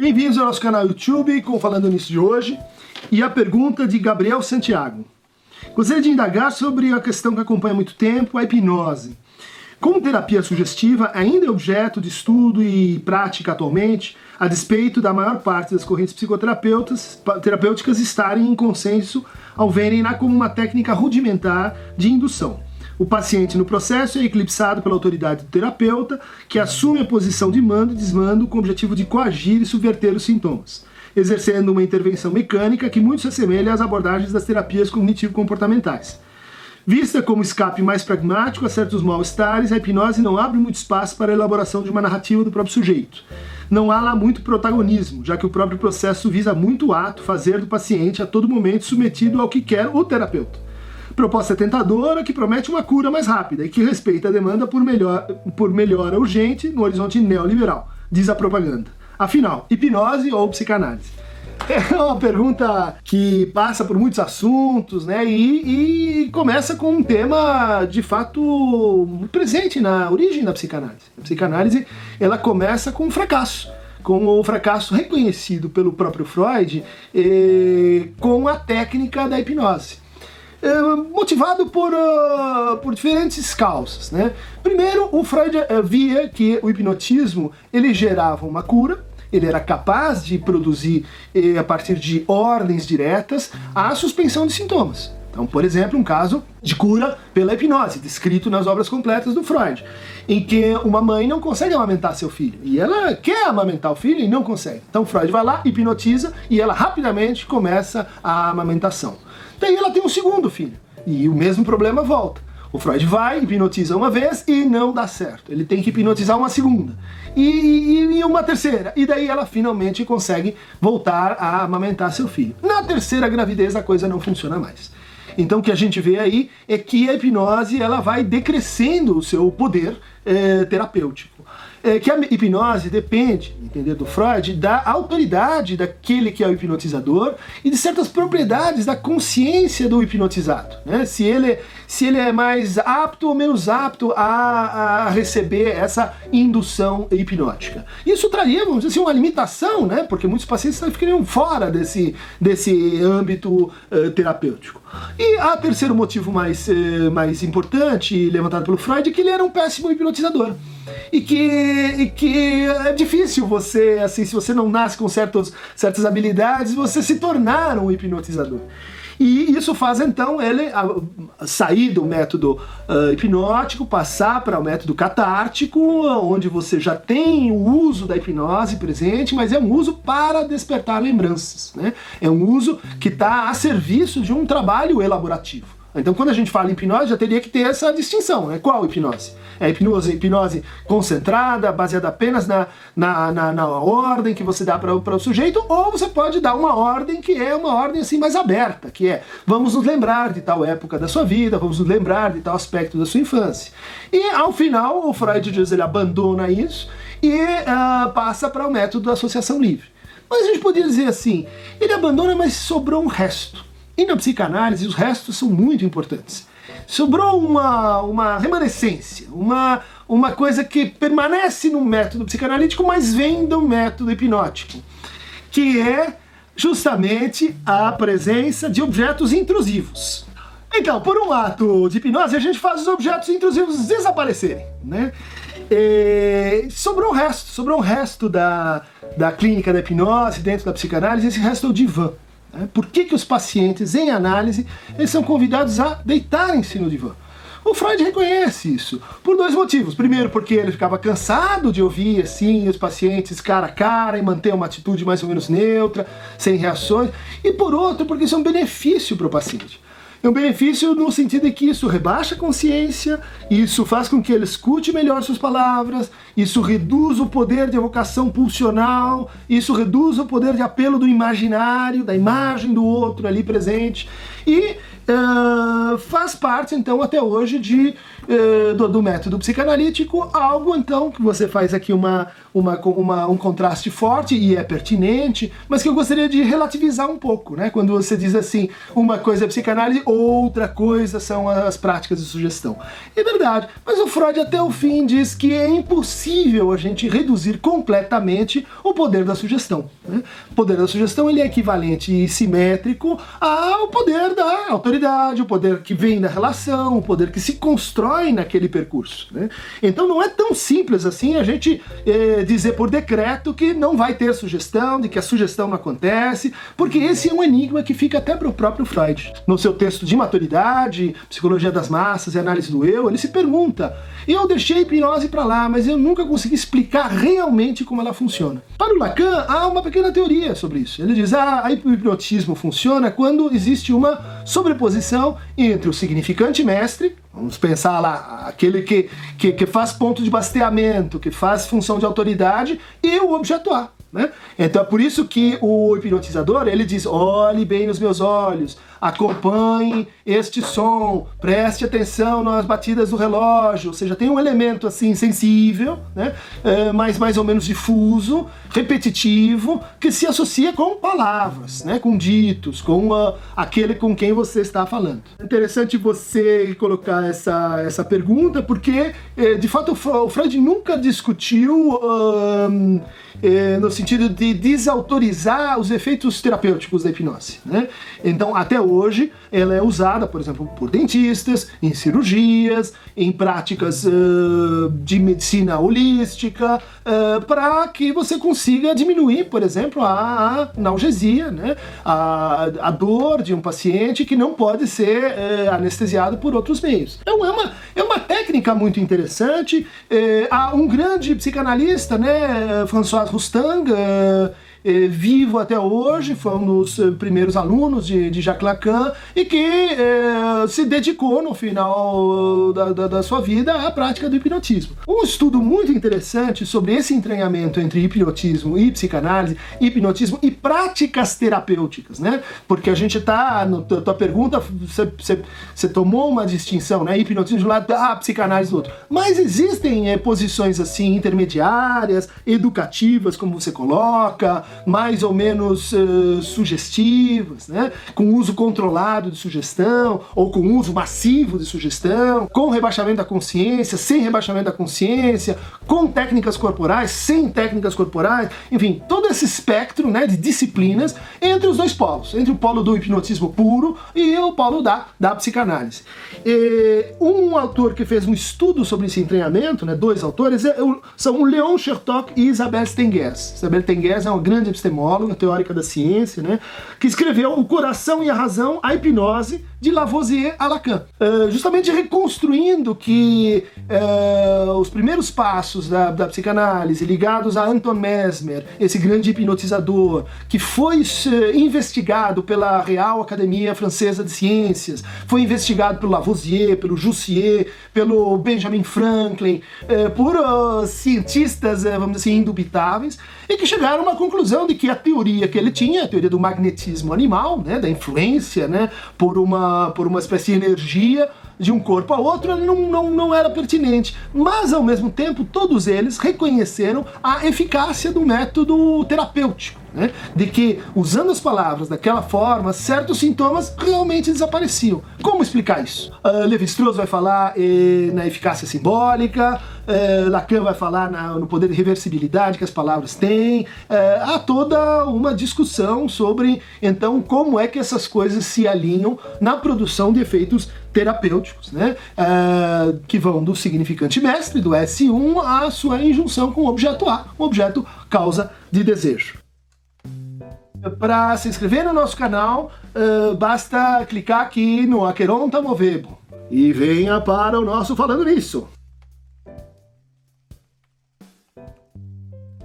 Bem-vindos ao nosso canal YouTube com Falando Nisso de hoje e a pergunta de Gabriel Santiago. Gostaria de indagar sobre a questão que acompanha há muito tempo, a hipnose. Como terapia sugestiva ainda é objeto de estudo e prática atualmente, a despeito da maior parte das correntes psicoterapêuticas terapêuticas estarem em consenso ao verem-na como uma técnica rudimentar de indução. O paciente no processo é eclipsado pela autoridade do terapeuta, que assume a posição de mando e desmando com o objetivo de coagir e subverter os sintomas, exercendo uma intervenção mecânica que muito se assemelha às abordagens das terapias cognitivo-comportamentais. Vista como escape mais pragmático a certos mal-estares, a hipnose não abre muito espaço para a elaboração de uma narrativa do próprio sujeito. Não há lá muito protagonismo, já que o próprio processo visa muito o ato, fazer do paciente a todo momento submetido ao que quer o terapeuta. Proposta tentadora que promete uma cura mais rápida e que respeita a demanda por, melhor, por melhora urgente no horizonte neoliberal, diz a propaganda. Afinal, hipnose ou psicanálise? É uma pergunta que passa por muitos assuntos, né? E, e, começa com um tema de fato presente na origem da psicanálise. A psicanálise ela começa com um fracasso com o fracasso reconhecido pelo próprio Freud eh, com a técnica da hipnose. Eh, motivado por, uh, por diferentes causas. Né? Primeiro, o Freud uh, via que o hipnotismo ele gerava uma cura, ele era capaz de produzir, eh, a partir de ordens diretas, a suspensão de sintomas. Então, por exemplo, um caso de cura pela hipnose, descrito nas obras completas do Freud, em que uma mãe não consegue amamentar seu filho e ela quer amamentar o filho e não consegue. Então, Freud vai lá, hipnotiza e ela rapidamente começa a amamentação. Daí ela tem um segundo filho e o mesmo problema volta. O Freud vai, hipnotiza uma vez e não dá certo. Ele tem que hipnotizar uma segunda. E, e, e, uma terceira. E daí ela finalmente consegue voltar a amamentar seu filho. Na terceira gravidez a coisa não funciona mais. Então o que a gente vê aí é que a hipnose ela vai decrescendo o seu poder é, terapêutico é que a hipnose depende, entender do Freud, da autoridade daquele que é o hipnotizador e de certas propriedades da consciência do hipnotizado. Né? Se, ele, se ele é mais apto ou menos apto a, a receber essa indução hipnótica. Isso traria, vamos dizer assim, uma limitação, né? porque muitos pacientes ficariam fora desse, desse âmbito uh, terapêutico. E a terceiro motivo mais, uh, mais importante levantado pelo Freud é que ele era um péssimo hipnotizador e que, e que é difícil você, assim, se você não nasce com certos, certas habilidades, você se tornar um hipnotizador. E isso faz então ele sair do método uh, hipnótico, passar para o método catártico, onde você já tem o uso da hipnose presente, mas é um uso para despertar lembranças. Né? É um uso que está a serviço de um trabalho elaborativo. Então, quando a gente fala em hipnose, já teria que ter essa distinção. Né? Qual hipnose? É hipnose, hipnose concentrada, baseada apenas na, na, na, na ordem que você dá para o sujeito, ou você pode dar uma ordem que é uma ordem assim mais aberta, que é vamos nos lembrar de tal época da sua vida, vamos nos lembrar de tal aspecto da sua infância. E ao final, o Freud diz ele abandona isso e uh, passa para o método da associação livre. Mas a gente poderia dizer assim, ele abandona, mas sobrou um resto. E na psicanálise, os restos são muito importantes. Sobrou uma, uma remanescência, uma, uma coisa que permanece no método psicanalítico, mas vem do método hipnótico, que é justamente a presença de objetos intrusivos. Então, por um ato de hipnose, a gente faz os objetos intrusivos desaparecerem, né? E sobrou um resto, sobrou um resto da, da clínica da hipnose dentro da psicanálise, esse resto é o divã. Né? Por que, que os pacientes, em análise, eles são convidados a deitarem-se no divã? O Freud reconhece isso por dois motivos. Primeiro, porque ele ficava cansado de ouvir assim os pacientes cara a cara e manter uma atitude mais ou menos neutra, sem reações. E por outro, porque isso é um benefício para o paciente. É um benefício no sentido de que isso rebaixa a consciência, isso faz com que ele escute melhor suas palavras, isso reduz o poder de evocação pulsional, isso reduz o poder de apelo do imaginário, da imagem do outro ali presente, e uh, faz parte, então, até hoje, de, uh, do, do, método psicanalítico, algo, então, que você faz aqui uma, uma, uma, um contraste forte e é pertinente, mas que eu gostaria de relativizar um pouco, né? Quando você diz assim, uma coisa é psicanálise, outra coisa são as práticas de sugestão. É verdade, mas o Freud até o fim diz que é impossível a gente reduzir completamente o poder da sugestão. Né? O poder da sugestão ele é equivalente e simétrico ao poder da autoridade, o poder que vem da relação, o poder que se constrói naquele percurso. Né? Então não é tão simples assim a gente eh, dizer por decreto que não vai ter sugestão, de que a sugestão não acontece, porque esse é um enigma que fica até para o próprio Freud. No seu texto de maturidade, Psicologia das Massas e Análise do Eu, ele se pergunta: eu deixei a hipnose para lá, mas eu nunca consegui explicar realmente como ela funciona. Para o Lacan, há uma pequena teoria sobre isso. Ele diz: ah, o hipnotismo funciona quando existe uma sobreposição entre o significante mestre, vamos pensar lá, aquele que, que, que faz ponto de basteamento, que faz função de autoridade, e o objeto A. Né? Então é por isso que o hipnotizador ele diz: olhe bem nos meus olhos, acompanhe este som, preste atenção nas batidas do relógio, ou seja, tem um elemento assim sensível, né? É, mas mais ou menos difuso, repetitivo, que se associa com palavras, né? com ditos, com uh, aquele com quem você está falando. É interessante você colocar essa, essa pergunta, porque eh, de fato o Freud nunca discutiu. Eh, no sentido de desautorizar os efeitos terapêuticos da hipnose. Né? Então, até hoje, ela é usada, por exemplo, por dentistas, em cirurgias, em práticas uh, de medicina holística, uh, para que você consiga diminuir, por exemplo, a, analgesia, né? a, a dor de um paciente que não pode ser uh, anestesiado por outros meios. Então, é uma, é uma técnica muito interessante. há um grande psicanalista, né, François Rustang, Euh, é, vivo até hoje, foi um dos eh, primeiros alunos de, de Jacques Lacan e que é, se dedicou no final da, da, da, sua vida à prática do hipnotismo. Um estudo muito interessante sobre esse entranhamento entre hipnotismo e psicanálise, hipnotismo e práticas terapêuticas, né? Porque a gente está, na tua pergunta, você tomou uma distinção, né? Hipnotismo de um lado, ah, psicanálise do outro. Mas existem é, posições assim intermediárias, educativas, como você coloca, mais ou menos uh, sugestivas, né? com uso controlado de sugestão, ou com uso massivo de sugestão, com rebaixamento da consciência, sem rebaixamento da consciência, com técnicas corporais, sem técnicas corporais, enfim, todo esse espectro né, de disciplinas entre os dois polos, entre o polo do hipnotismo puro e o polo da, da psicanálise. E um autor que fez um estudo sobre esse entranhamento, né, dois autores, é, são o Leon Chertok e Isabel Stengers. Isabel Stengers é uma grande grande epistemóloga, teórica da ciência, né, que escreveu O Coração e a Razão, a Hipnose, de Lavoisier a Lacan. Uh, justamente reconstruindo que uh, os primeiros passos da, da, psicanálise ligados a Anton Mesmer, esse grande hipnotizador, que foi uh, investigado pela Real Academia Francesa de Ciências, foi investigado pelo Lavoisier, pelo Jussier, pelo Benjamin Franklin, por cientistas, vamos dizer assim, indubitáveis, e que chegaram a uma conclusão de que a teoria que ele tinha, a teoria do magnetismo animal, né, da influência né, por, uma, por uma espécie de energia de um corpo a outro, não, não, não era pertinente. Mas, ao mesmo tempo, todos eles reconheceram a eficácia do método terapêutico né? de que, usando as palavras daquela forma, certos sintomas realmente desapareciam. Como explicar isso? Uh, Levi-Strauss vai falar eh, na eficácia simbólica, eh, Lacan vai falar na, no poder de reversibilidade que as palavras têm. Eh, há toda uma discussão sobre, então, como é que essas coisas se alinham na produção de efeitos terapêuticos, né? Uh, que vão do significante mestre, do S1, à sua injunção com o objeto A, o objeto causa de desejo. Para se inscrever no nosso canal, uh, basta clicar aqui no Aqueron Tamovebo e venha para o nosso Falando Nisso.